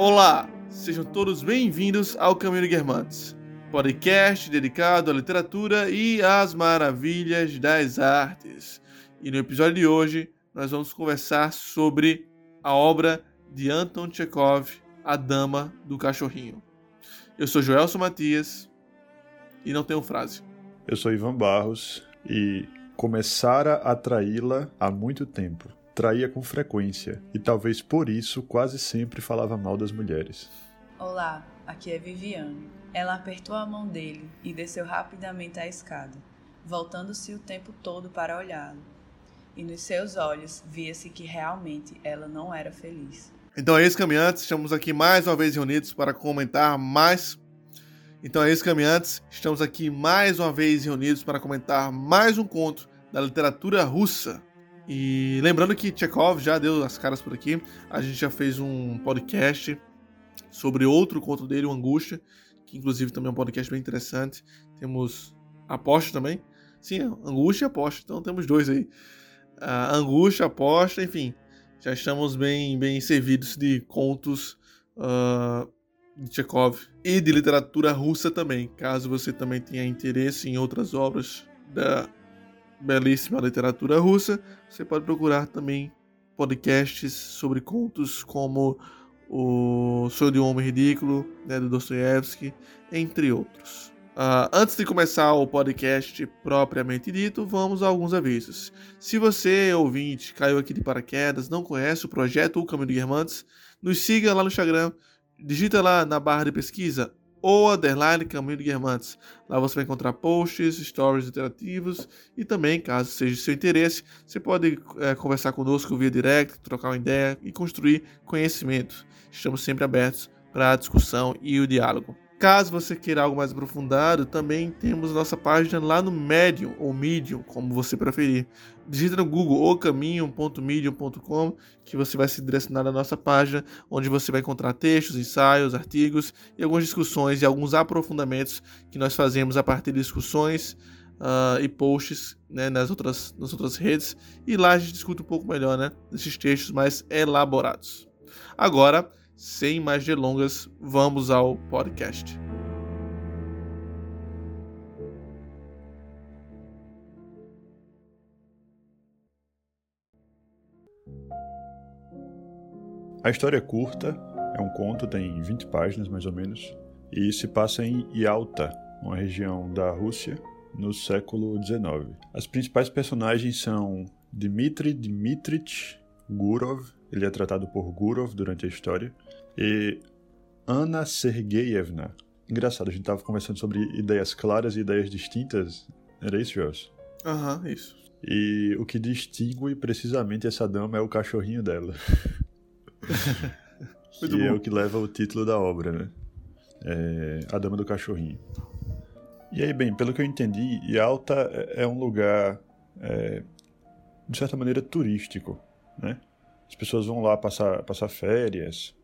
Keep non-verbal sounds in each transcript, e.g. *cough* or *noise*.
Olá, sejam todos bem-vindos ao Caminho de Guermantes, podcast dedicado à literatura e às maravilhas das artes. E no episódio de hoje nós vamos conversar sobre a obra de Anton Chekhov, A Dama do Cachorrinho. Eu sou Joelson Matias e não tenho frase. Eu sou Ivan Barros e começara a traí-la há muito tempo traía com frequência e talvez por isso quase sempre falava mal das mulheres. Olá, aqui é Viviane. Ela apertou a mão dele e desceu rapidamente a escada, voltando-se o tempo todo para olhá-lo. E nos seus olhos via-se que realmente ela não era feliz. Então é isso, caminhantes. Estamos aqui mais uma vez reunidos para comentar mais. Então é isso, caminhantes. Estamos aqui mais uma vez reunidos para comentar mais um conto da literatura russa. E lembrando que Chekhov já deu as caras por aqui. A gente já fez um podcast sobre outro conto dele, o Angústia, que inclusive também é um podcast bem interessante. Temos Aposta também. Sim, Angústia e Aposta. Então temos dois aí. Uh, angústia, Aposta, enfim. Já estamos bem, bem servidos de contos uh, de Chekhov e de literatura russa também. Caso você também tenha interesse em outras obras da belíssima literatura russa. Você pode procurar também podcasts sobre contos como o Sonho de um Homem Ridículo, né, do Dostoiévski, entre outros. Uh, antes de começar o podcast propriamente dito, vamos a alguns avisos. Se você, ouvinte, caiu aqui de paraquedas, não conhece o projeto O Caminho de Guermantes, nos siga lá no Instagram, digita lá na barra de pesquisa ou underline Caminho de Guermantes. Lá você vai encontrar posts, stories interativos e também, caso seja de seu interesse, você pode é, conversar conosco via direct, trocar uma ideia e construir conhecimento. Estamos sempre abertos para a discussão e o diálogo. Caso você queira algo mais aprofundado, também temos nossa página lá no Medium, ou Medium, como você preferir. Digita no Google ocaminho.medium.com que você vai se direcionar na nossa página, onde você vai encontrar textos, ensaios, artigos e algumas discussões e alguns aprofundamentos que nós fazemos a partir de discussões uh, e posts né, nas, outras, nas outras redes. E lá a gente discute um pouco melhor né, esses textos mais elaborados. Agora, sem mais delongas, vamos ao podcast. A história é curta, é um conto, tem 20 páginas mais ou menos, e se passa em Yalta, uma região da Rússia, no século XIX. As principais personagens são Dmitry Dmitrich Gurov, ele é tratado por Gurov durante a história, e Anna Sergeyevna. Engraçado, a gente estava conversando sobre ideias claras e ideias distintas. Era isso, Joss? Aham, uhum, isso. E o que distingue precisamente essa dama é o cachorrinho dela. *laughs* que bom. é o que leva o título da obra, né? É a Dama do Cachorrinho. E aí, bem, pelo que eu entendi, Yalta é um lugar, é, de certa maneira, turístico, né? As pessoas vão lá passar, passar férias,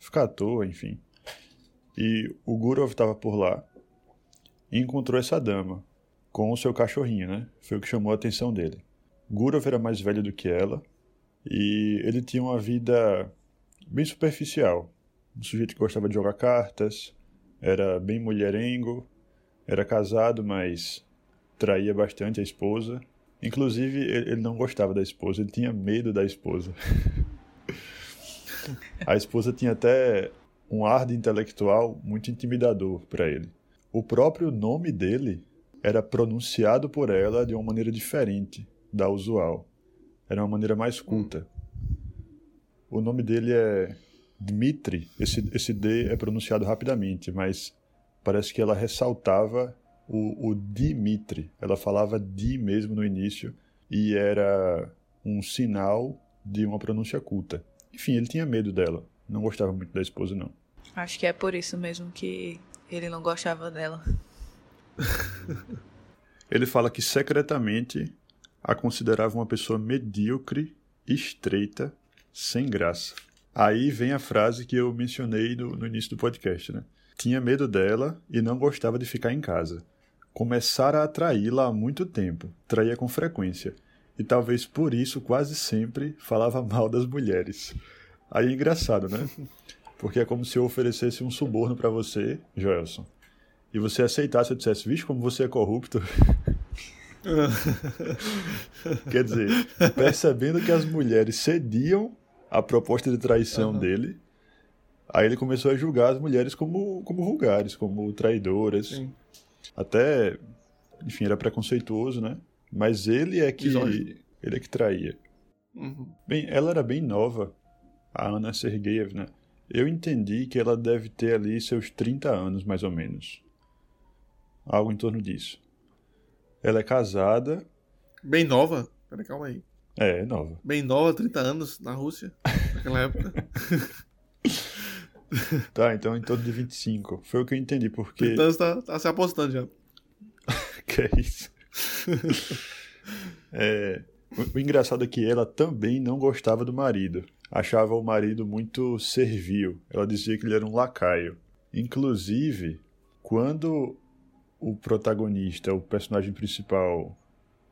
ficar à toa, enfim. E o Gurov estava por lá e encontrou essa dama com o seu cachorrinho, né? Foi o que chamou a atenção dele. Gurov era mais velho do que ela e ele tinha uma vida bem superficial. Um sujeito que gostava de jogar cartas, era bem mulherengo, era casado, mas traía bastante a esposa. Inclusive, ele não gostava da esposa, ele tinha medo da esposa. *laughs* A esposa tinha até um ar de intelectual muito intimidador para ele. O próprio nome dele era pronunciado por ela de uma maneira diferente da usual. Era uma maneira mais culta. O nome dele é Dmitri. Esse, esse D é pronunciado rapidamente, mas parece que ela ressaltava o, o. Ela falava Di mesmo no início e era um sinal de uma pronúncia culta. Enfim, ele tinha medo dela. Não gostava muito da esposa, não. Acho que é por isso mesmo que ele não gostava dela. *laughs* ele fala que secretamente a considerava uma pessoa medíocre, estreita, sem graça. Aí vem a frase que eu mencionei no, no início do podcast, né? Tinha medo dela e não gostava de ficar em casa. Começara a atraí-la há muito tempo, traía com frequência e talvez por isso quase sempre falava mal das mulheres. Aí é engraçado, né? Porque é como se eu oferecesse um suborno para você, Joelson, e você aceitasse, eu dissesse, vixe, como você é corrupto. *laughs* Quer dizer, percebendo que as mulheres cediam à proposta de traição uhum. dele, aí ele começou a julgar as mulheres como, como vulgares, como traidoras. Sim. Até, enfim, era preconceituoso, né? Mas ele é que ele é que traía. Uhum. Bem, ela era bem nova, a Ana Sergeyevna. Eu entendi que ela deve ter ali seus 30 anos, mais ou menos. Algo em torno disso. Ela é casada. Bem nova? Peraí, calma aí. É, nova. Bem nova, 30 anos, na Rússia, naquela época. *laughs* tá, então em torno de 25. Foi o que eu entendi, porque. Então você tá, tá se apostando já. *laughs* que é isso? *laughs* é, o, engraçado é que ela também não gostava do marido. Achava o marido muito servil. Ela dizia que ele era um lacaio. Inclusive, quando o protagonista, o personagem principal,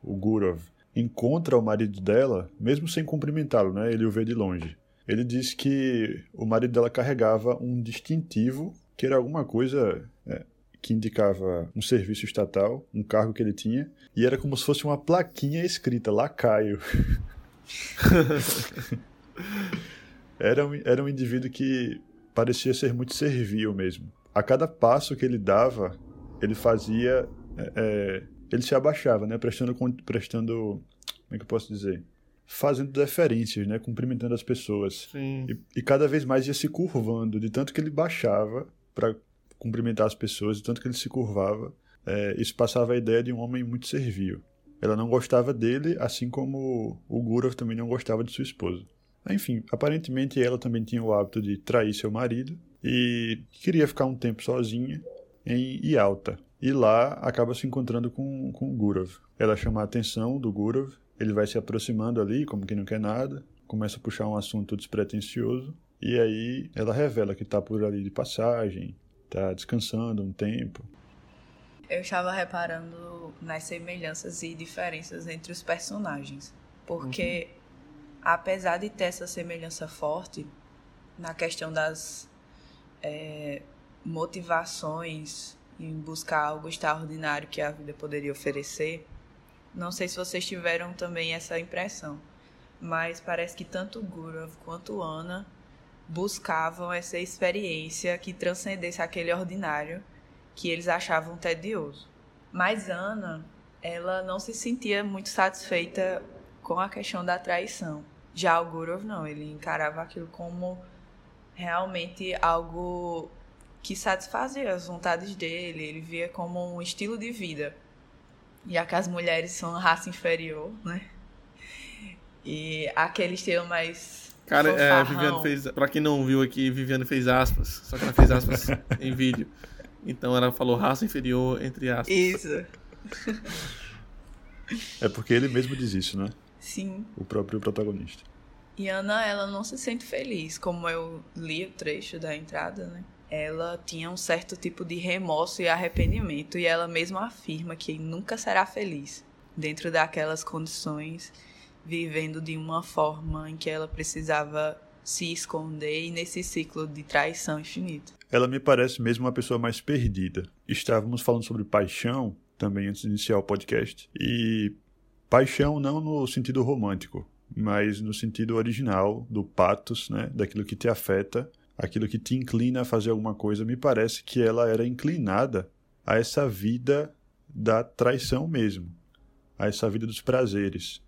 o Gurov, encontra o marido dela, mesmo sem cumprimentá-lo, né? Ele o vê de longe. Ele diz que o marido dela carregava um distintivo, que era alguma coisa é, que indicava um serviço estatal, um cargo que ele tinha, e era como se fosse uma plaquinha escrita lacaio. *laughs* era, um, era um indivíduo que parecia ser muito servil mesmo. A cada passo que ele dava, ele fazia. É, é, ele se abaixava, né? Prestando, prestando. Como é que eu posso dizer? Fazendo deferências, né? Cumprimentando as pessoas. E, e, cada vez mais ia se curvando, de tanto que ele baixava para cumprimentar as pessoas, de tanto que ele se curvava. É, isso passava a ideia de um homem muito servil. Ela não gostava dele, assim como o Gurov também não gostava de sua esposa. Enfim, aparentemente ela também tinha o hábito de trair seu marido e queria ficar um tempo sozinha em Yalta. E lá acaba se encontrando com, com o Gurov. Ela chama a atenção do Gurov, ele vai se aproximando ali, como que não quer nada, começa a puxar um assunto despretensioso, e aí ela revela que está por ali de passagem, está descansando um tempo. Eu estava reparando nas semelhanças e diferenças entre os personagens, porque uhum. apesar de ter essa semelhança forte na questão das é, motivações em buscar algo extraordinário que a vida poderia oferecer. Não sei se vocês tiveram também essa impressão, mas parece que tanto Gurov quanto Ana buscavam essa experiência que transcendesse aquele ordinário que eles achavam tedioso. Mas Ana, ela não se sentia muito satisfeita com a questão da traição. Já o Gurov não, ele encarava aquilo como realmente algo que satisfazia as vontades dele, ele via como um estilo de vida. Já que as mulheres são raça inferior, né? E aquele estilo mais. Cara, é, a Viviane fez. Pra quem não viu aqui, Viviane fez aspas, só que ela fez aspas *laughs* em vídeo. Então ela falou raça inferior entre aspas. Isso. É porque ele mesmo diz isso, né? Sim. O próprio protagonista. E Ana, ela não se sente feliz, como eu li o trecho da entrada, né? ela tinha um certo tipo de remorso e arrependimento, e ela mesma afirma que nunca será feliz dentro daquelas condições, vivendo de uma forma em que ela precisava se esconder e nesse ciclo de traição infinito. Ela me parece mesmo uma pessoa mais perdida. Estávamos falando sobre paixão também antes de iniciar o podcast, e paixão não no sentido romântico, mas no sentido original do patos, né, daquilo que te afeta aquilo que te inclina a fazer alguma coisa, me parece que ela era inclinada a essa vida da traição mesmo, a essa vida dos prazeres.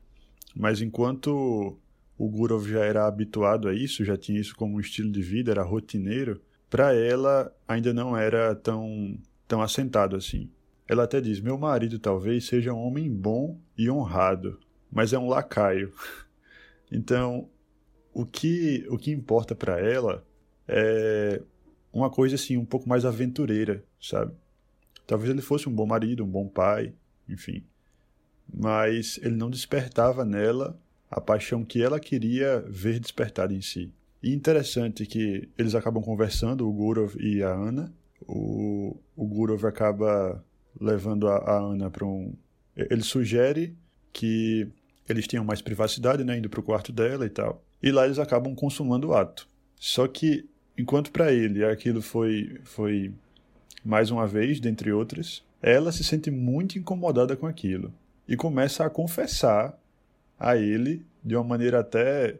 Mas enquanto o Gurov já era habituado a isso, já tinha isso como um estilo de vida, era rotineiro, para ela ainda não era tão, tão assentado assim. Ela até diz: Meu marido talvez seja um homem bom e honrado, mas é um lacaio. *laughs* então, o que, o que importa para ela é uma coisa assim, um pouco mais aventureira, sabe? Talvez ele fosse um bom marido, um bom pai, enfim. Mas ele não despertava nela a paixão que ela queria ver despertada em si. E interessante que eles acabam conversando, o Gurov e a Ana. O, o Gurov acaba levando a, a Ana para um. Ele sugere que eles tenham mais privacidade, né, indo para o quarto dela e tal. E lá eles acabam consumando o ato. Só que enquanto para ele aquilo foi, foi mais uma vez, dentre outras, ela se sente muito incomodada com aquilo e começa a confessar a ele de uma maneira até,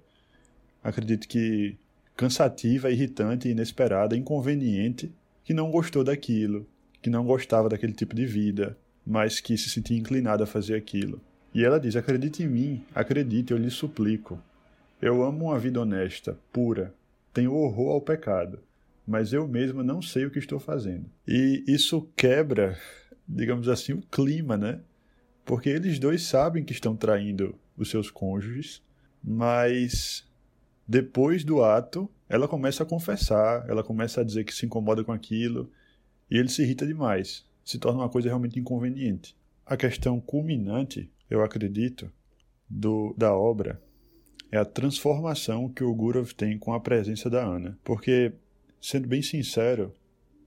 acredito que cansativa, irritante, inesperada, inconveniente, que não gostou daquilo, que não gostava daquele tipo de vida, mas que se sentia inclinada a fazer aquilo. E ela diz: Acredite em mim, acredite, eu lhe suplico. Eu amo uma vida honesta, pura, tenho horror ao pecado, mas eu mesma não sei o que estou fazendo. E isso quebra, digamos assim, o clima, né? Porque eles dois sabem que estão traindo os seus cônjuges, mas depois do ato, ela começa a confessar, ela começa a dizer que se incomoda com aquilo, e ele se irrita demais. Se torna uma coisa realmente inconveniente. A questão culminante, eu acredito, do, da obra é a transformação que o Gurov tem com a presença da Ana. Porque, sendo bem sincero,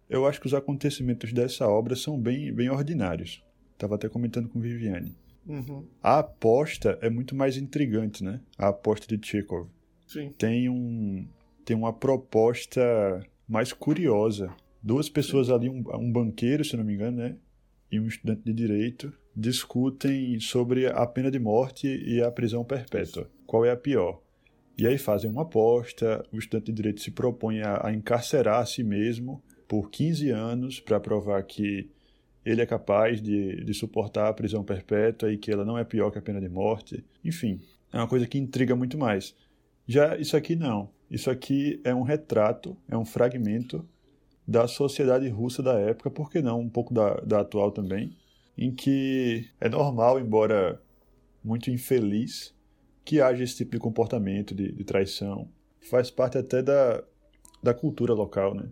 eu acho que os acontecimentos dessa obra são bem, bem ordinários. Estava até comentando com Viviane. Uhum. A aposta é muito mais intrigante, né? A aposta de Chekhov. Sim. Tem, um, tem uma proposta mais curiosa. Duas pessoas ali, um, um banqueiro, se não me engano, né? E um estudante de direito, discutem sobre a pena de morte e a prisão perpétua. Qual é a pior? E aí fazem uma aposta, o estudante de direito se propõe a, a encarcerar a si mesmo por 15 anos para provar que ele é capaz de, de suportar a prisão perpétua e que ela não é pior que a pena de morte. Enfim, é uma coisa que intriga muito mais. Já isso aqui não. Isso aqui é um retrato, é um fragmento da sociedade russa da época, por que não um pouco da, da atual também, em que é normal, embora muito infeliz, que haja esse tipo de comportamento de, de traição. Faz parte até da, da cultura local, né?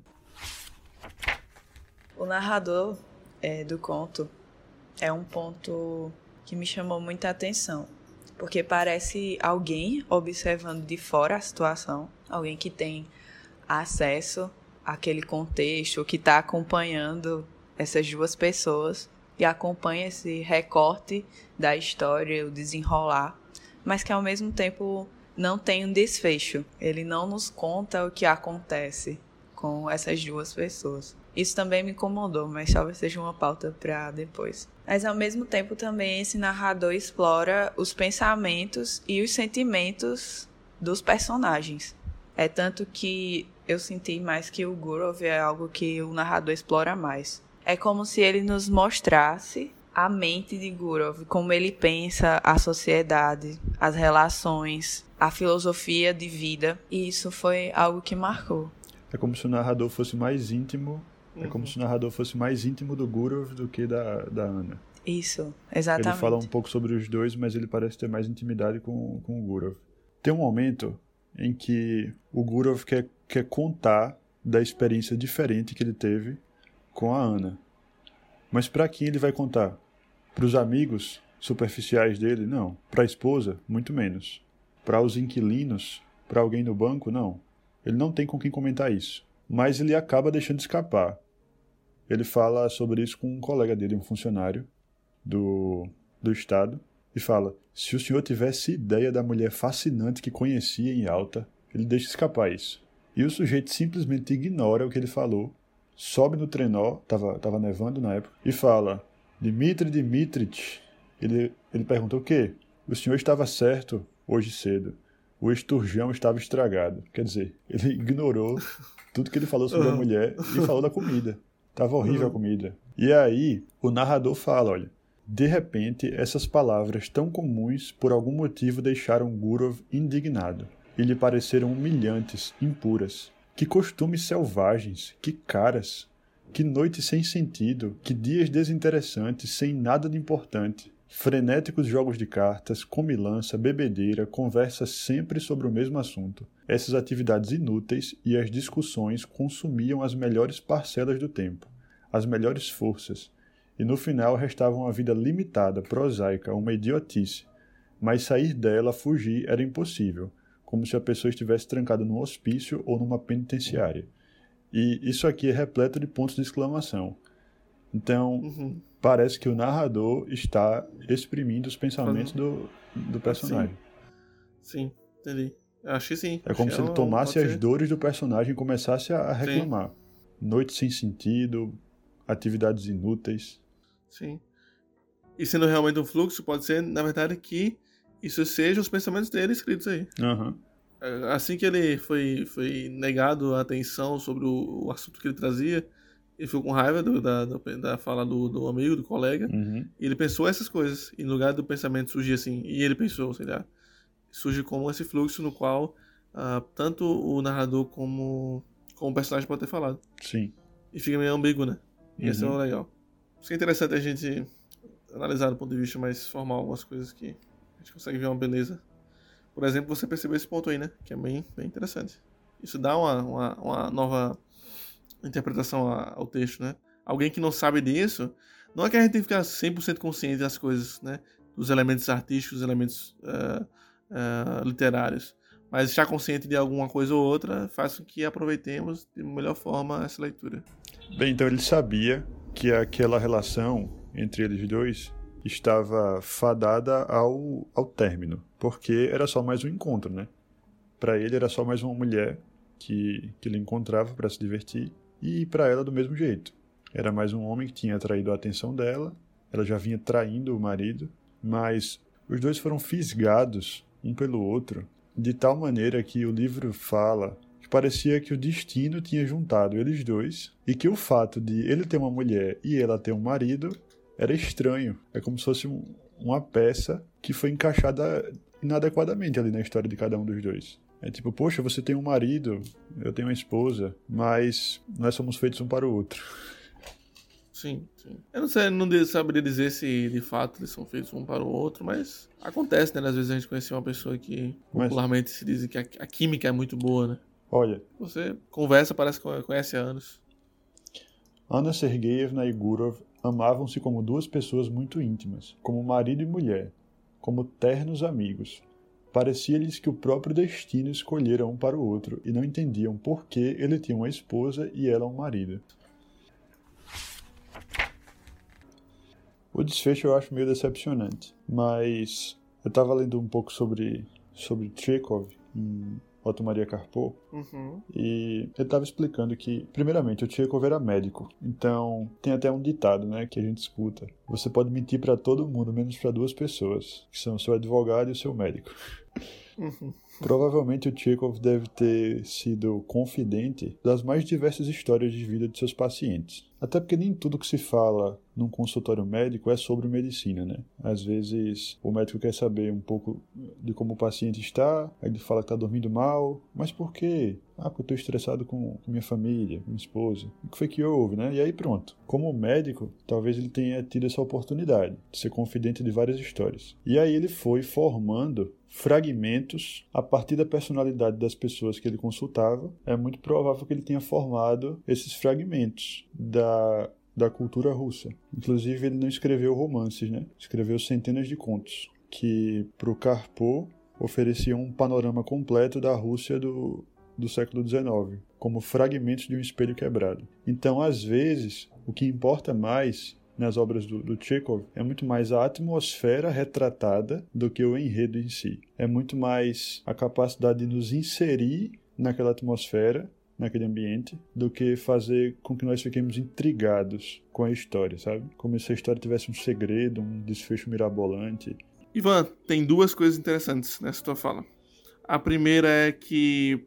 O narrador é, do conto é um ponto que me chamou muita atenção, porque parece alguém observando de fora a situação, alguém que tem acesso àquele contexto, que está acompanhando essas duas pessoas e acompanha esse recorte da história, o desenrolar, mas que ao mesmo tempo não tem um desfecho. Ele não nos conta o que acontece com essas duas pessoas. Isso também me incomodou, mas talvez seja uma pauta para depois. Mas ao mesmo tempo também esse narrador explora os pensamentos e os sentimentos dos personagens. É tanto que eu senti mais que o Gurov é algo que o narrador explora mais. É como se ele nos mostrasse a mente de Gurov, como ele pensa a sociedade, as relações, a filosofia de vida. E isso foi algo que marcou. É como se o narrador fosse mais íntimo. Uhum. É como se o narrador fosse mais íntimo do Gurov do que da, da Ana. Isso, exatamente. Ele fala um pouco sobre os dois, mas ele parece ter mais intimidade com, com o Gurov. Tem um momento em que o Gurov quer, quer contar da experiência diferente que ele teve com a Ana. Mas para quem ele vai contar? Para os amigos superficiais dele? Não. Para a esposa? Muito menos. Para os inquilinos? Para alguém no banco? Não. Ele não tem com quem comentar isso. Mas ele acaba deixando escapar. Ele fala sobre isso com um colega dele, um funcionário do, do Estado, e fala: se o senhor tivesse ideia da mulher fascinante que conhecia em alta, ele deixa escapar isso. E o sujeito simplesmente ignora o que ele falou sobe no trenó, tava, tava nevando na época, e fala: Dmitri Dmitrich. Ele, ele pergunta: O quê? O senhor estava certo hoje cedo. O esturjão estava estragado. Quer dizer, ele *laughs* ignorou tudo que ele falou sobre a mulher e falou da comida. Tava horrível a comida. E aí, o narrador fala: olha. De repente, essas palavras tão comuns por algum motivo deixaram Gurov indignado e lhe pareceram humilhantes, impuras. Que costumes selvagens, que caras, que noites sem sentido, que dias desinteressantes, sem nada de importante. Frenéticos jogos de cartas, comilança, bebedeira, conversa sempre sobre o mesmo assunto. Essas atividades inúteis e as discussões consumiam as melhores parcelas do tempo, as melhores forças, e no final restava uma vida limitada, prosaica, uma idiotice. Mas sair dela, fugir, era impossível como se a pessoa estivesse trancada num hospício ou numa penitenciária. E isso aqui é repleto de pontos de exclamação. Então, uhum. Parece que o narrador está exprimindo os pensamentos do, do personagem. Sim. Sim, entendi. Acho que sim. É como se ele tomasse pode as dores do personagem e começasse a reclamar. Noite sem sentido, atividades inúteis. Sim. E sendo realmente um fluxo, pode ser, na verdade, que isso seja os pensamentos dele escritos aí. Aham. Assim que ele foi, foi negado a atenção sobre o, o assunto que ele trazia, ele ficou com raiva do- da, da, da fala do, do amigo, do colega, Uhum. e ele pensou essas coisas. E no lugar do pensamento surgir assim, e ele pensou, sei lá, surge como esse fluxo no qual ah, tanto o narrador como, como o personagem pode ter falado. Sim. E fica meio ambíguo, né? E é Uhum. o legal. Isso que é interessante a gente analisar do ponto de vista mais formal algumas coisas que a gente consegue ver uma beleza. Por exemplo, você percebeu esse ponto aí, né? Que é bem, bem interessante. Isso dá uma, uma, uma nova interpretação ao texto, né? Alguém que não sabe disso, não é que a gente tem que ficar 100% consciente das coisas, né? Dos elementos artísticos, dos elementos ah, ah, literários. Mas estar consciente de alguma coisa ou outra faz com que aproveitemos de melhor forma essa leitura. Bem, então ele sabia que aquela relação entre eles dois estava fadada ao, ao término, porque era só mais um encontro, né? Para ele era só mais uma mulher que, que ele encontrava para se divertir e para ela do mesmo jeito. Era mais um homem que tinha atraído a atenção dela, ela já vinha traindo o marido, mas os dois foram fisgados um pelo outro de tal maneira que o livro fala que parecia que o destino tinha juntado eles dois e que o fato de ele ter uma mulher e ela ter um marido era estranho. É como se fosse um- uma peça que foi encaixada inadequadamente ali na história de cada um dos dois. É tipo, poxa, você tem um marido, eu tenho uma esposa, mas nós somos feitos um para o outro. Sim, sim. Eu não sei, não saberia dizer se de fato eles são feitos um para o outro, mas acontece, né? Às vezes a gente conhece uma pessoa que Mas- popularmente se diz que a, a química é muito boa, né? Olha, Você conversa, parece que conhece há anos. Ana Sergeyevna e Gurov amavam-se como duas pessoas muito íntimas, como marido e mulher, como ternos amigos. Parecia-lhes que o próprio destino escolhera um para o outro e não entendiam por que ele tinha uma esposa e ela um marido. O desfecho eu acho meio decepcionante, mas eu estava lendo um pouco sobre, sobre Chekhov em Otto Maria Karpo Uhum. e ele estava explicando que, primeiramente, o Chekhov era médico. Então, tem até um ditado, né, que a gente escuta. Você pode mentir para todo mundo, menos para duas pessoas, que são o seu advogado e o seu médico. *laughs* Provavelmente o Chekhov deve ter sido confidente das mais diversas histórias de vida de seus pacientes. Até porque nem tudo que se fala num consultório médico é sobre medicina, né? Às vezes o médico quer saber um pouco de como o paciente está, aí ele fala que está dormindo mal, mas por quê? Ah, porque eu estou estressado com, com minha família, com minha esposa. O que foi que houve, né? E aí pronto. Como médico, talvez ele tenha tido essa oportunidade de ser confidente de várias histórias. E aí ele foi formando fragmentos a partir da personalidade das pessoas que ele consultava. É muito provável que ele tenha formado esses fragmentos da, da cultura russa. Inclusive, ele não escreveu romances, né? Escreveu centenas de contos que, para o Karpo, ofereciam um panorama completo da Rússia do, do século XIX, como fragmentos de um espelho quebrado. Então, às vezes, o que importa mais nas obras do, do Chekhov é muito mais a atmosfera retratada do que o enredo em si. É muito mais a capacidade de nos inserir naquela atmosfera, naquele ambiente, do que fazer com que nós fiquemos intrigados com a história, sabe? Como se a história tivesse um segredo, um desfecho mirabolante. Ivan, tem duas coisas interessantes nessa tua fala. A primeira é que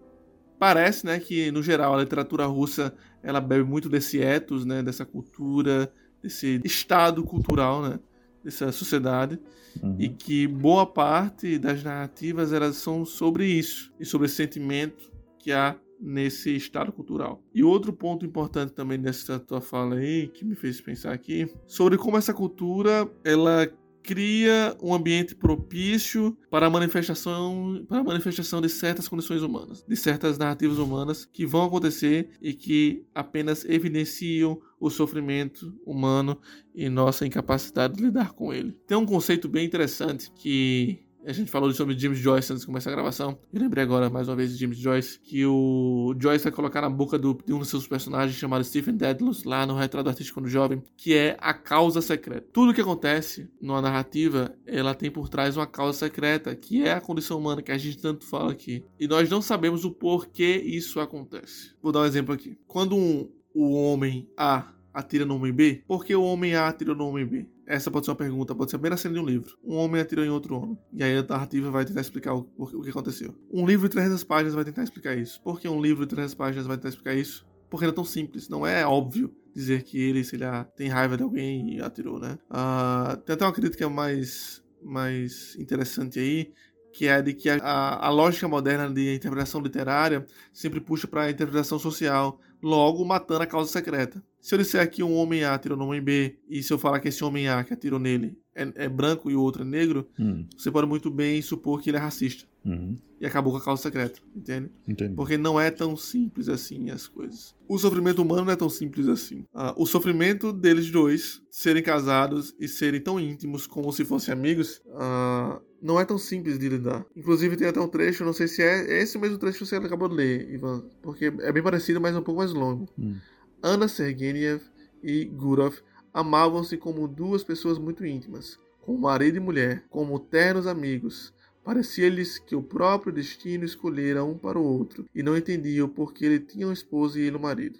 parece, né, que no geral a literatura russa ela bebe muito desse ethos, né, dessa cultura, desse estado cultural, né, dessa sociedade, Uhum. e que boa parte das narrativas elas são sobre isso e sobre esse sentimento que há nesse estado cultural. E outro ponto importante também dessa tua fala aí que me fez pensar aqui sobre como essa cultura ela cria um ambiente propício para a manifestação para a manifestação de certas condições humanas, de certas narrativas humanas que vão acontecer e que apenas evidenciam o sofrimento humano e nossa incapacidade de lidar com ele. Tem um conceito bem interessante que A gente falou sobre James Joyce antes de começar a gravação. Eu lembrei agora, mais uma vez, de James Joyce, que o Joyce vai colocar na boca do, de um dos seus personagens chamado Stephen Dedalus, lá no Retrato Artístico no Jovem, que é a causa secreta. Tudo que acontece numa narrativa, ela tem por trás uma causa secreta, que é a condição humana que a gente tanto fala aqui. E nós não sabemos o porquê isso acontece. Vou dar um exemplo aqui. Quando um, o homem A atira no homem B, por que o homem A atirou no homem B? Essa pode ser uma pergunta, pode ser a primeira cena de um livro. Um homem atirou em outro homem. E aí a narrativa vai tentar explicar o, o que aconteceu. Um livro de 300 páginas vai tentar explicar isso. Por que um livro de 300 páginas vai tentar explicar isso? Porque não é tão simples. Não é óbvio dizer que ele, se ele tem raiva de alguém e atirou, né? Uh, tem até uma crítica mais, mais interessante aí, que é de que a, a, a lógica moderna de interpretação literária sempre puxa para a interpretação social, logo matando a causa secreta. Se eu disser que um homem A atirou no homem B, e se eu falar que esse homem A que atirou nele é, é branco e o outro é negro, hum. você pode muito bem supor que ele é racista. Uhum. E acabou com a causa secreta, entende? Entendi. Porque não é tão simples assim as coisas. O sofrimento humano não é tão simples assim. Ah, o sofrimento deles dois serem casados e serem tão íntimos como se fossem amigos ah, não é tão simples de lidar. Inclusive tem até um trecho, não sei se é esse mesmo trecho que você acabou de ler, Ivan, porque é bem parecido, mas é um pouco mais longo. Hum. Anna Sergeyev e Gurov amavam-se como duas pessoas muito íntimas, como marido e mulher, como ternos amigos. Parecia-lhes que o próprio destino escolhera um para o outro, e não entendiam por que ele tinha uma esposa e ele um marido.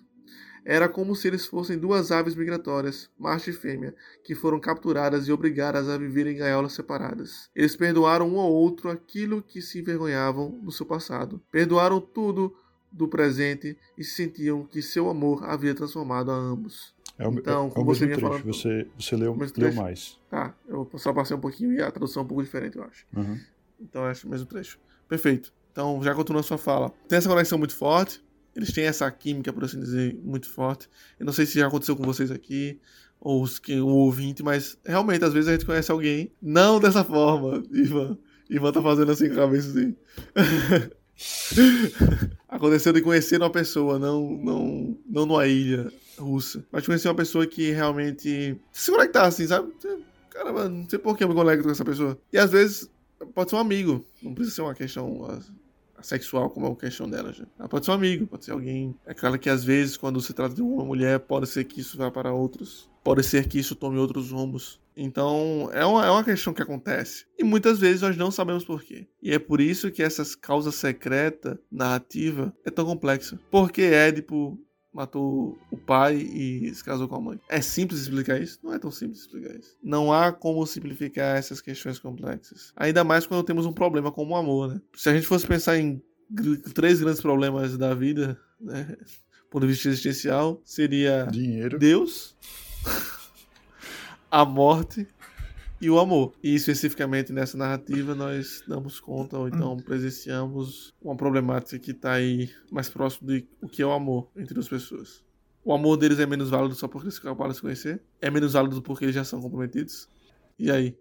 Era como se eles fossem duas aves migratórias, macho e fêmea, que foram capturadas e obrigadas a viver em gaiolas separadas. Eles perdoaram um ao outro aquilo que se envergonhavam no seu passado. Perdoaram tudo do presente e sentiam que seu amor havia transformado a ambos. É o, então, é, como é o você trecho. Falando, você, você leu, leu mais. Tá, eu só passei um pouquinho e a tradução é um pouco diferente, eu acho. Uhum. Então é o mesmo trecho. Perfeito. Então, já continua a sua fala. Tem essa conexão muito forte. Eles têm essa química, por assim dizer, muito forte. Eu não sei se já aconteceu com vocês aqui, ou os, o ouvinte, mas realmente, às vezes a gente conhece alguém, não dessa forma, Ivan. Ivan tá fazendo assim com a cabeça assim. *laughs* Aconteceu de conhecer uma pessoa, não, não, não numa ilha russa. Mas conhecer uma pessoa que realmente se conectar assim, sabe? Caramba, não sei por que eu me conecto com essa pessoa. E às vezes pode ser um amigo, não precisa ser uma questão sexual como é a questão dela. Já. Ela pode ser um amigo, pode ser alguém. É claro que às vezes, quando se trata de uma mulher, pode ser que isso vá para outros. Pode ser que isso tome outros rumos. Então, é uma, é uma questão que acontece. E muitas vezes nós não sabemos porquê. E é por isso que essa causa secreta narrativa é tão complexa. Porque Édipo matou o pai e se casou com a mãe. É simples explicar isso? Não é tão simples explicar isso. Não há como simplificar essas questões complexas. Ainda mais quando temos um problema como o amor, né? Se a gente fosse pensar em três grandes problemas da vida, né? Por vista existencial, seria dinheiro, Deus, *laughs* a morte e o amor. E especificamente nessa narrativa nós damos conta ou então presenciamos uma problemática que está aí mais próximo de o que é o amor entre duas pessoas. O amor deles é menos válido só porque eles acabaram de se conhecer? É menos válido porque eles já são comprometidos? E aí?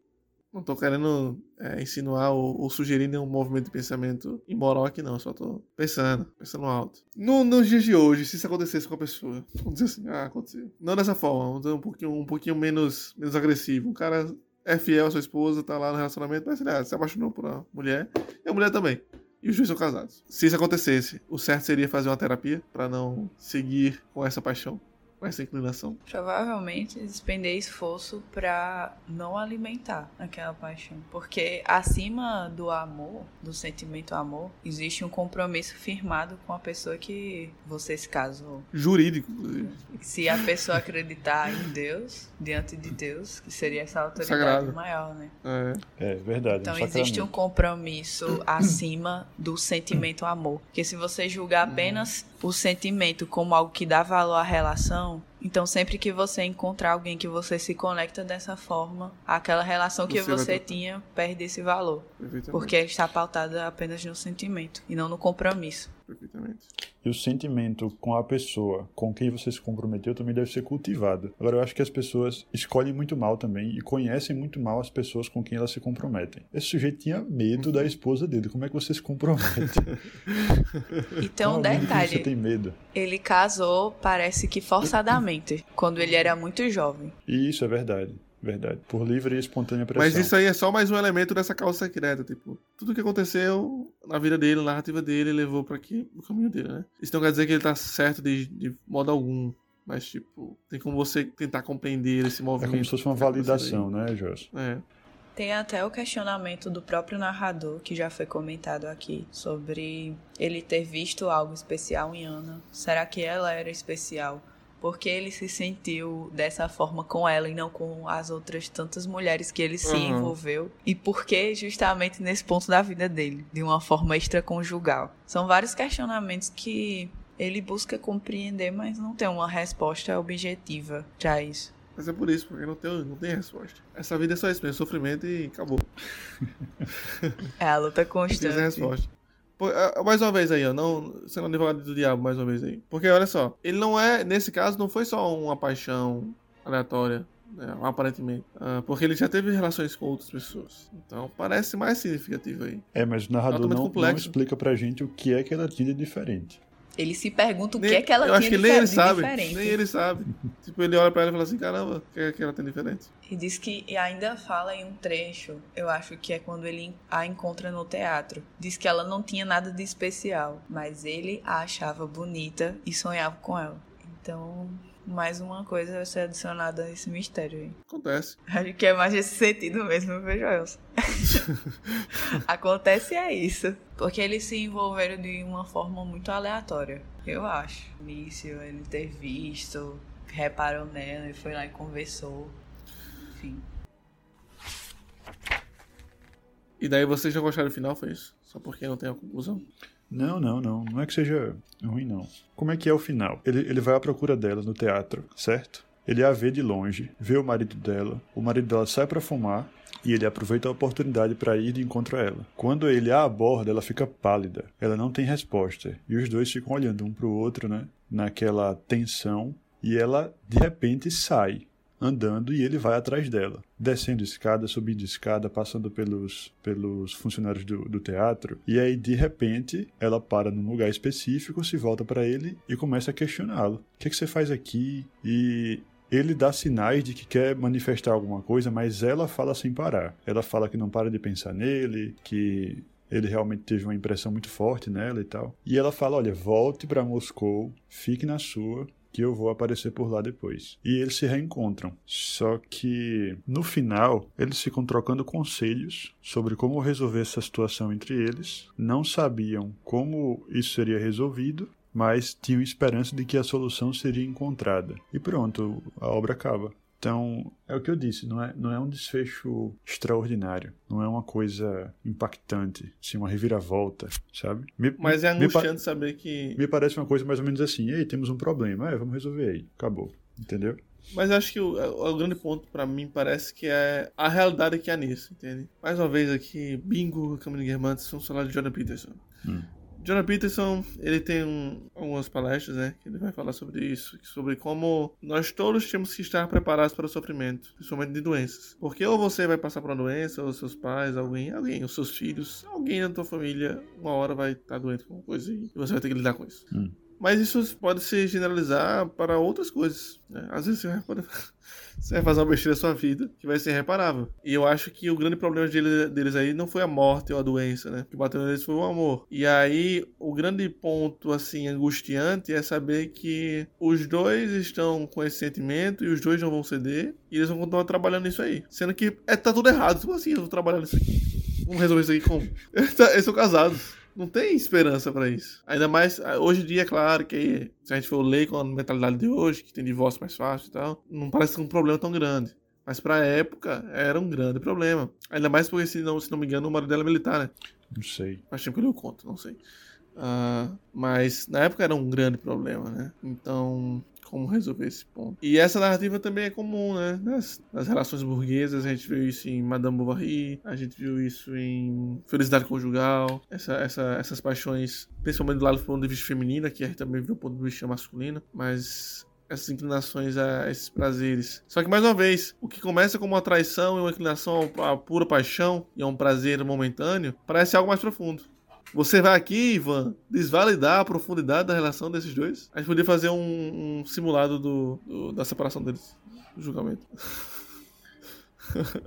Não tô querendo é, insinuar ou, ou, sugerir nenhum movimento de pensamento imoral aqui, não. Só tô pensando, pensando alto. No, nos dias de hoje, se isso acontecesse com a pessoa, vamos dizer assim, ah, aconteceu. Não dessa forma, um pouquinho, um pouquinho menos, menos agressivo. Um cara é fiel à sua esposa, tá lá no relacionamento, mas ah, se apaixonou por uma mulher, e a mulher também. E os dois são casados. Se isso acontecesse, o certo seria fazer uma terapia para não seguir com essa paixão com essa inclinação? Provavelmente despender esforço para não alimentar aquela paixão. Porque acima do amor, do sentimento amor, existe um compromisso firmado com a pessoa que você se casou. Jurídico, inclusive. Se a pessoa acreditar em Deus, diante de Deus, que seria essa autoridade Sagrado. maior, né? É, é verdade. Então existe um compromisso *clears throat* acima do sentimento amor. Porque se você julgar apenas o sentimento como algo que dá valor à relação, então sempre que você encontrar alguém que você se conecta dessa forma, aquela relação que você, você tinha perde esse valor. Porque está pautada apenas no sentimento e não no compromisso. Perfeitamente. E o sentimento com a pessoa com quem você se comprometeu também deve ser cultivado. Agora, eu acho que as pessoas escolhem muito mal também e conhecem muito mal as pessoas com quem elas se comprometem. Esse sujeito tinha medo da esposa dele. Como é que você se compromete? *laughs* Então, um detalhe. Você tem medo. Ele casou, parece que forçadamente, *coughs* quando ele era muito jovem. Isso é verdade. Verdade. Por livre e espontânea pressão. Mas isso aí é só mais um elemento dessa causa secreta, tipo, tudo que aconteceu na vida dele, na narrativa dele, levou para aqui o caminho dele, né? Isso não quer dizer que ele tá certo de, de modo algum. Mas, tipo, tem como você tentar compreender esse movimento. É como se fosse uma validação, né, Joss? É. Tem até o questionamento do próprio narrador, que já foi comentado aqui, sobre ele ter visto algo especial em Ana. Será que ela era especial? Porque ele se sentiu dessa forma com ela e não com as outras tantas mulheres que ele se Uhum. envolveu? E por que justamente nesse ponto da vida dele, de uma forma extraconjugal? São vários questionamentos que ele busca compreender, mas não tem uma resposta objetiva para isso. Mas é por isso, porque não tem, não tem resposta. Essa vida é só isso mesmo, sofrimento e acabou. É a luta *laughs* Não tem constante. resposta. Ah, mais uma vez aí, ó, não, sendo advogado do diabo mais uma vez aí. Porque olha só, ele não é, nesse caso, não foi só uma paixão aleatória, né, aparentemente. Ah, porque ele já teve relações com outras pessoas. Então parece mais significativo aí. É, mas o narrador não, não explica pra gente o que é que ela tinha de diferente. Ele se pergunta o Nem- que é que ela eu tinha acho que nem ele sabe. diferente. Nem ele sabe. tipo, ele olha pra ela e fala assim: caramba, o que é que ela tem diferente? E diz que e ainda fala em um trecho, eu acho que é quando ele a encontra no teatro. Diz que ela não tinha nada de especial, mas ele a achava bonita e sonhava com ela. Então, mais uma coisa vai ser adicionada a esse mistério aí. Acontece. *laughs* Acho que é mais nesse sentido mesmo, viu, Joelson? *laughs* Acontece é isso. Porque eles se envolveram de uma forma muito aleatória, eu acho. Início, ele ter visto, reparou nela e foi lá e conversou. Enfim. E daí vocês já gostaram do final, foi isso? Só porque não tem a conclusão? Não, não, não. Não é que seja ruim, não. Como é que é o final? Ele, ele vai à procura dela no teatro, certo? Ele a vê de longe, vê o marido dela, o marido dela sai pra fumar e ele aproveita a oportunidade para ir de encontro a ela. Quando ele a aborda, ela fica pálida. Ela não tem resposta. E os dois ficam olhando um pro outro, né? Naquela tensão. E ela, de repente, sai andando e ele vai atrás dela, descendo escada, subindo escada, passando pelos, pelos funcionários do, do teatro. E aí, de repente, ela para num lugar específico, se volta para ele e começa a questioná-lo: O que, é que você faz aqui? E ele dá sinais de que quer manifestar alguma coisa, mas ela fala sem parar. Ela fala que não para de pensar nele, que ele realmente teve uma impressão muito forte nela e tal. E ela fala: Olha, volte para Moscou, fique na sua, que eu vou aparecer por lá depois. E eles se reencontram. Só que no final, eles ficam trocando conselhos sobre como resolver essa situação entre eles. Não sabiam como isso seria resolvido, mas tinham esperança de que a solução seria encontrada. E pronto, a obra acaba. Então, é o que eu disse, não é, não é um desfecho extraordinário, não é uma coisa impactante, assim, uma reviravolta, sabe? Me- Mas é angustiante saber que. me parece uma coisa mais ou menos assim, ei, temos um problema, é, vamos resolver aí, acabou, entendeu? Mas acho que o, o grande ponto pra mim parece que é a realidade que há nisso, entende? Mais uma vez aqui, bingo, Caminho Guermantes, falar de Jordan Peterson. Hum. Jordan Peterson, ele tem um- algumas palestras, né, que ele vai falar sobre isso, sobre como nós todos temos que estar preparados para o sofrimento, principalmente de doenças. Porque ou você vai passar por uma doença, ou seus pais, alguém, alguém, os seus filhos, alguém da tua família, uma hora vai estar doente com uma coisa e você vai ter que lidar com isso. Hum. Mas isso pode se generalizar para outras coisas. Né? Às vezes você vai, poder- *laughs* você vai fazer uma besteira na sua vida que vai ser irreparável. E eu acho que o grande problema dele- deles aí não foi a morte ou a doença, né? O que bateu neles foi o amor. E aí, o grande ponto, assim, angustiante é saber que os dois estão com esse sentimento e os dois não vão ceder e eles vão continuar trabalhando nisso aí. Sendo que é, tá tudo errado. Como assim eu vou trabalhar nisso aqui? Vamos resolver isso aqui como? *laughs* Eles são casados. Não tem esperança pra isso. Ainda mais, ah, hoje em dia, é claro que se a gente for ler com a mentalidade de hoje, que tem divórcio mais fácil e tal, não parece um problema tão grande. Mas pra época, era um grande problema. Ainda mais porque, se não, se não me engano, o marido dela é militar, né? Não sei. Faz tempo que eu conto, não sei. Ah, mas na época era um grande problema, né? Então, como resolver esse ponto? E essa narrativa também é comum, né? Nas, nas relações burguesas, a gente viu isso em Madame Bovary, a gente viu isso em Felicidade Conjugal, essa, essa, essas paixões, principalmente do lado do ponto de vista feminino, que a gente também viu do ponto de vista masculino, mas essas inclinações a esses prazeres. Só que, mais uma vez, o que começa como uma traição e uma inclinação à pura paixão e a um prazer momentâneo, parece algo mais profundo. Você vai aqui, Ivan, desvalidar a profundidade da relação desses dois? A gente podia fazer um, um simulado do, do- da separação deles, do julgamento. *laughs*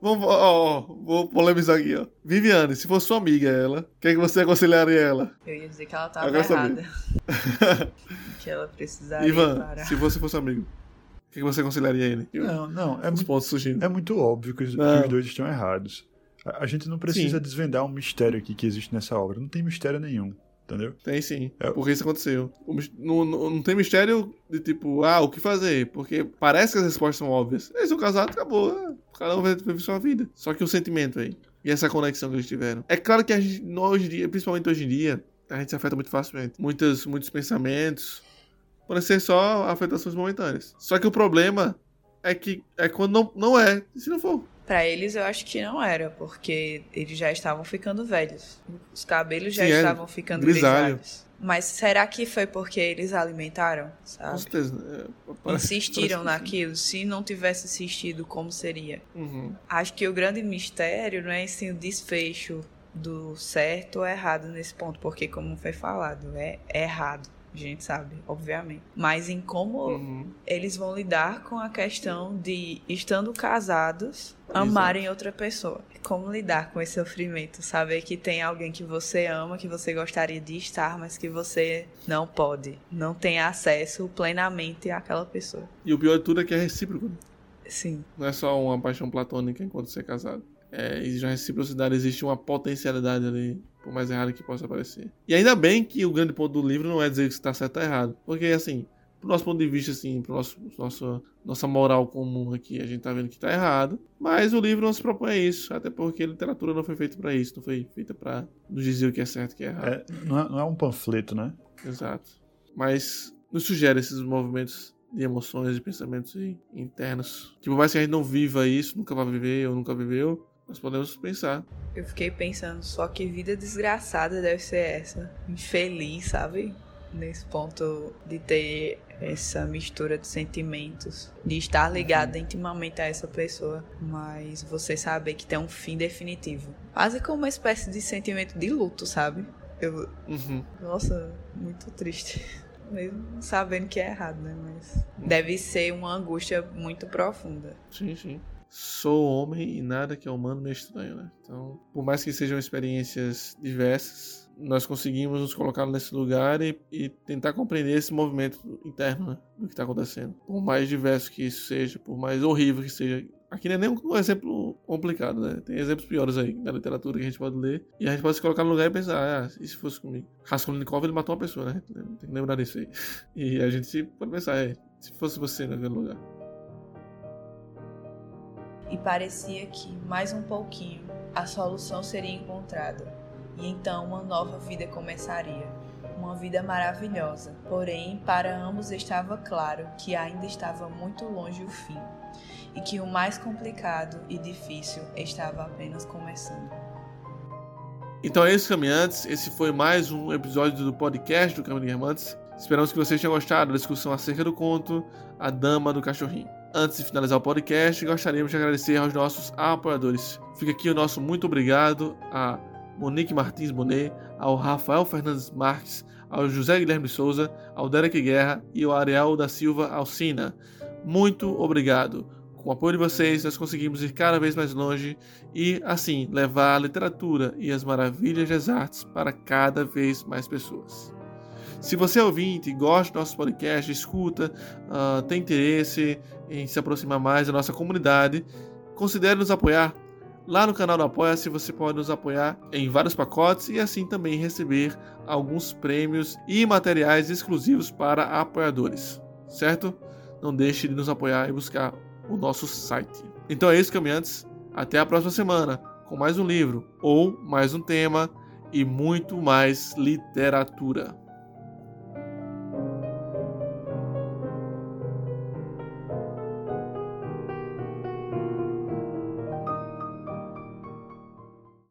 Vamos, ó, ó, vou polemizar aqui, ó. Viviane, se fosse sua amiga ela, o que, é que você aconselharia ela? Eu ia dizer que ela tava Agora errada. *laughs* que ela precisaria Ivan, parar. se você fosse amigo, o que, é que você aconselharia ele? Não, não, é Os muito, pontos surgindo. é muito óbvio que os, que Não. os dois estão errados. A, gente não precisa Sim. desvendar um mistério aqui que existe nessa obra. Não tem mistério nenhum, entendeu? Tem sim. É. Porque isso aconteceu. Não, não, não tem mistério de tipo, ah, o que fazer? Porque parece que as respostas são óbvias. Eles são casados, acabou. Cada um vai viver sua vida. Só que o sentimento aí. E essa conexão que eles tiveram. É claro que a gente, nós, hoje em dia, principalmente hoje em dia, a gente se afeta muito facilmente. Muitas, muitos pensamentos podem ser só afetações momentâneas. Só que o problema é que é quando não, não é. E se não for? Pra eles eu acho que não era, porque eles já estavam ficando velhos. Os cabelos já Sim, é, estavam ficando grisalho. grisalhos. Mas será que foi porque eles alimentaram? Com Sabe? certeza. É, parece- Insistiram parece naquilo. Se não tivesse insistido, como seria? Uhum. Acho que o grande mistério não é assim, o desfecho do certo ou errado nesse ponto, porque como foi falado, é, é errado. A gente sabe, obviamente. Mas em como Uhum. eles vão lidar com a questão de, estando casados, amarem outra pessoa. Como lidar com esse sofrimento? Saber que tem alguém que você ama, que você gostaria de estar, mas que você não pode. Não tem acesso plenamente àquela pessoa. E o pior de tudo é que é recíproco. né? Sim. Não é só uma paixão platônica enquanto você é casado. É, existe uma reciprocidade, existe uma potencialidade ali, por mais errado que possa parecer. E ainda bem que o grande ponto do livro não é dizer que está certo ou errado. Porque, assim, pro nosso ponto de vista, assim, pro nosso, nosso, nossa moral comum aqui, a gente tá vendo que tá errado. Mas o livro não se propõe a isso, até porque a literatura não foi feita para isso, não foi feita para nos dizer o que é certo e o que é errado. É, não, é, não é um panfleto, né? Exato. Mas nos sugere esses movimentos de emoções e pensamentos internos. Que por mais que a gente não viva isso, nunca vai viver ou nunca viveu, nós podemos pensar. Eu fiquei pensando, só que vida desgraçada deve ser essa. Infeliz, sabe? Nesse ponto de ter essa mistura de sentimentos, de estar ligado intimamente a essa pessoa, mas você saber que tem um fim definitivo. Quase como uma espécie de sentimento de luto, sabe? Eu, Uhum. nossa, muito triste. *laughs* Mesmo sabendo que é errado, né? Mas deve ser uma angústia muito profunda. Sim, sim. Sou homem e nada que é humano me é estranho, né? Então, por mais que sejam experiências diversas, nós conseguimos nos colocar nesse lugar e, e tentar compreender esse movimento interno, né? Do que está acontecendo. Por mais diverso que isso seja, por mais horrível que seja. Aqui não é nem um exemplo complicado, né? Tem exemplos piores aí na literatura que a gente pode ler. E a gente pode se colocar no lugar e pensar, ah, e se fosse comigo? Raskolnikov, ele matou uma pessoa, né? Tem que lembrar disso aí. *laughs* E a gente pode pensar, é, se fosse você naquele lugar. E parecia que, mais um pouquinho, a solução seria encontrada. E então uma nova vida começaria. Uma vida maravilhosa. Porém, para ambos estava claro que ainda estava muito longe o fim. E que o mais complicado e difícil estava apenas começando. Então é isso, caminhantes. Esse foi mais um episódio do podcast do Caminho Diamantes. Esperamos que vocês tenham gostado da discussão acerca do conto A Dama do Cachorrinho. Antes de finalizar o podcast, gostaríamos de agradecer aos nossos apoiadores. Fica aqui o nosso muito obrigado a Monique Martins Bonet, ao Rafael Fernandes Marques, ao José Guilherme Souza, ao Derek Guerra e ao Ariel da Silva Alcina. Muito obrigado. Com o apoio de vocês, nós conseguimos ir cada vez mais longe e, assim, levar a literatura e as maravilhas das artes para cada vez mais pessoas. Se você é ouvinte e gosta do nosso podcast, escuta, uh, tem interesse em se aproximar mais da nossa comunidade, considere nos apoiar. Lá no canal do Apoia-se você pode nos apoiar em vários pacotes e assim também receber alguns prêmios e materiais exclusivos para apoiadores, certo? Não deixe de nos apoiar e buscar o nosso site. Então é isso, caminhantes. Até a próxima semana com mais um livro ou mais um tema e muito mais literatura.